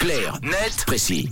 Clair, net, précis.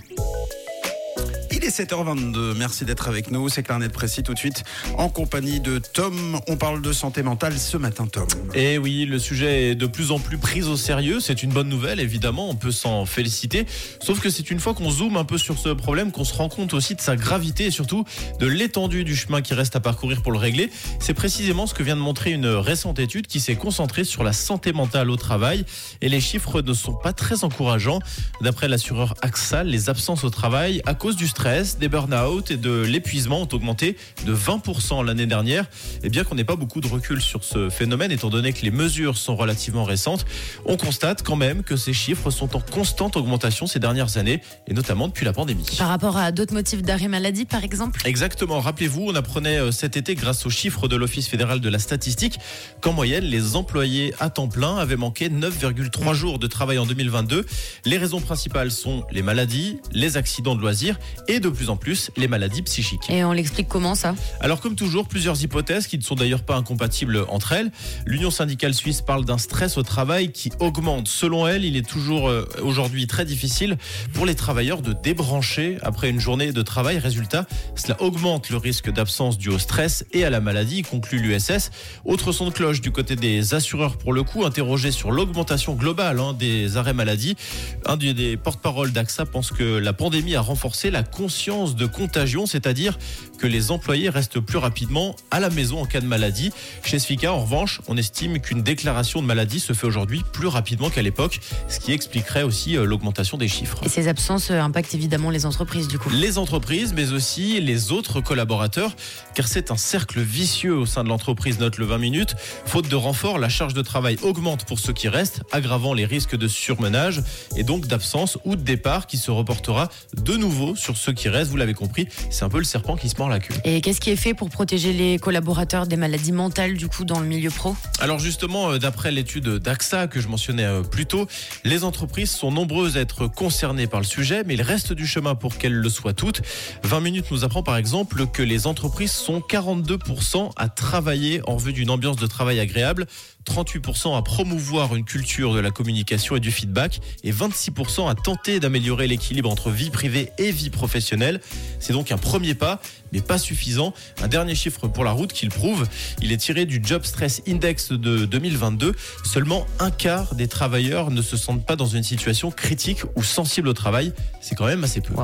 Est 7h22, merci d'être avec nous, c'est Clarnet Précis tout de suite en compagnie de Tom. On parle de santé mentale ce matin Tom. Eh oui, le sujet est de plus en plus pris au sérieux, c'est une bonne nouvelle évidemment, on peut s'en féliciter, sauf que c'est une fois qu'on zoome un peu sur ce problème qu'on se rend compte aussi de sa gravité et surtout de l'étendue du chemin qui reste à parcourir pour le régler. C'est précisément ce que vient de montrer une récente étude qui s'est concentrée sur la santé mentale au travail et les chiffres ne sont pas très encourageants. D'après l'assureur AXA, les absences au travail à cause du stress, des burn-out et de l'épuisement ont augmenté de 20% l'année dernière. Et bien qu'on n'ait pas beaucoup de recul sur ce phénomène, étant donné que les mesures sont relativement récentes, on constate quand même que ces chiffres sont en constante augmentation ces dernières années, et notamment depuis la pandémie. Par rapport à d'autres motifs d'arrêt maladie, par exemple? Exactement. Rappelez-vous, on apprenait euh, cet été, grâce aux chiffres de l'Office fédéral de la statistique, qu'en moyenne, les employés à temps plein avaient manqué 9,3 jours de travail en 2022. Les raisons principales sont les maladies, les accidents de loisirs et de plus en plus les maladies psychiques. Et on l'explique comment ça? Alors comme toujours, plusieurs hypothèses qui ne sont d'ailleurs pas incompatibles entre elles. L'Union syndicale suisse parle d'un stress au travail qui augmente. Selon elle, il est toujours euh, aujourd'hui très difficile pour les travailleurs de débrancher après une journée de travail. Résultat, cela augmente le risque d'absence dû au stress et à la maladie, conclut l'USS. Autre son de cloche du côté des assureurs pour le coup, interrogé sur l'augmentation globale hein, des arrêts maladie. Un des porte-parole d'AXA pense que la pandémie a renforcé la conscience de contagion, c'est-à-dire que les employés restent plus rapidement à la maison en cas de maladie. Chez Sfika, en revanche, on estime qu'une déclaration de maladie se fait aujourd'hui plus rapidement qu'à l'époque, ce qui expliquerait aussi euh, l'augmentation des chiffres. Et ces absences euh, impactent évidemment les entreprises du coup. Les entreprises, mais aussi les autres collaborateurs, car c'est un cercle vicieux au sein de l'entreprise, note le 20 minutes. Faute de renfort, la charge de travail augmente pour ceux qui restent, aggravant les risques de surmenage et donc d'absence ou de départ qui se reportera de nouveau sur ceux qui restent. Vous l'avez compris, c'est un peu le serpent qui se mord la queue. Et qu'est-ce qui est fait pour protéger les collaborateurs des maladies mentales du coup dans le milieu pro? Alors justement, euh, d'après l'étude d'AXA que je mentionnais euh, plus tôt, les entreprises sont nombreuses à être concernées par le sujet, mais il reste du chemin pour qu'elles le soient toutes. 20 minutes nous apprend par exemple que les entreprises sont 42% à travailler en vue d'une ambiance de travail agréable, 38% à promouvoir une culture de la communication et du feedback, et 26% à tenter d'améliorer l'équilibre entre vie privée et vie professionnelle. C'est donc un premier pas, mais pas suffisant. Un dernier chiffre pour la route qui le prouve, il est tiré du Job Stress Index de 2022. Seulement un quart des travailleurs ne se sentent pas dans une situation critique ou sensible au travail. C'est quand même assez peu.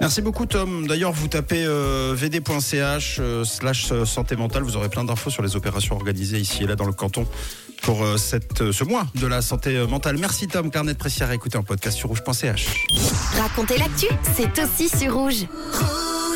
Merci beaucoup Tom. D'ailleurs vous tapez euh, vd.ch euh, slash euh, santé mentale, vous aurez plein d'infos sur les opérations organisées ici et là dans le canton pour ce mois de la santé mentale. Merci Tom, carnet de précis à réécouter en podcast sur rouge.ch. Racontez l'actu, c'est aussi sur rouge.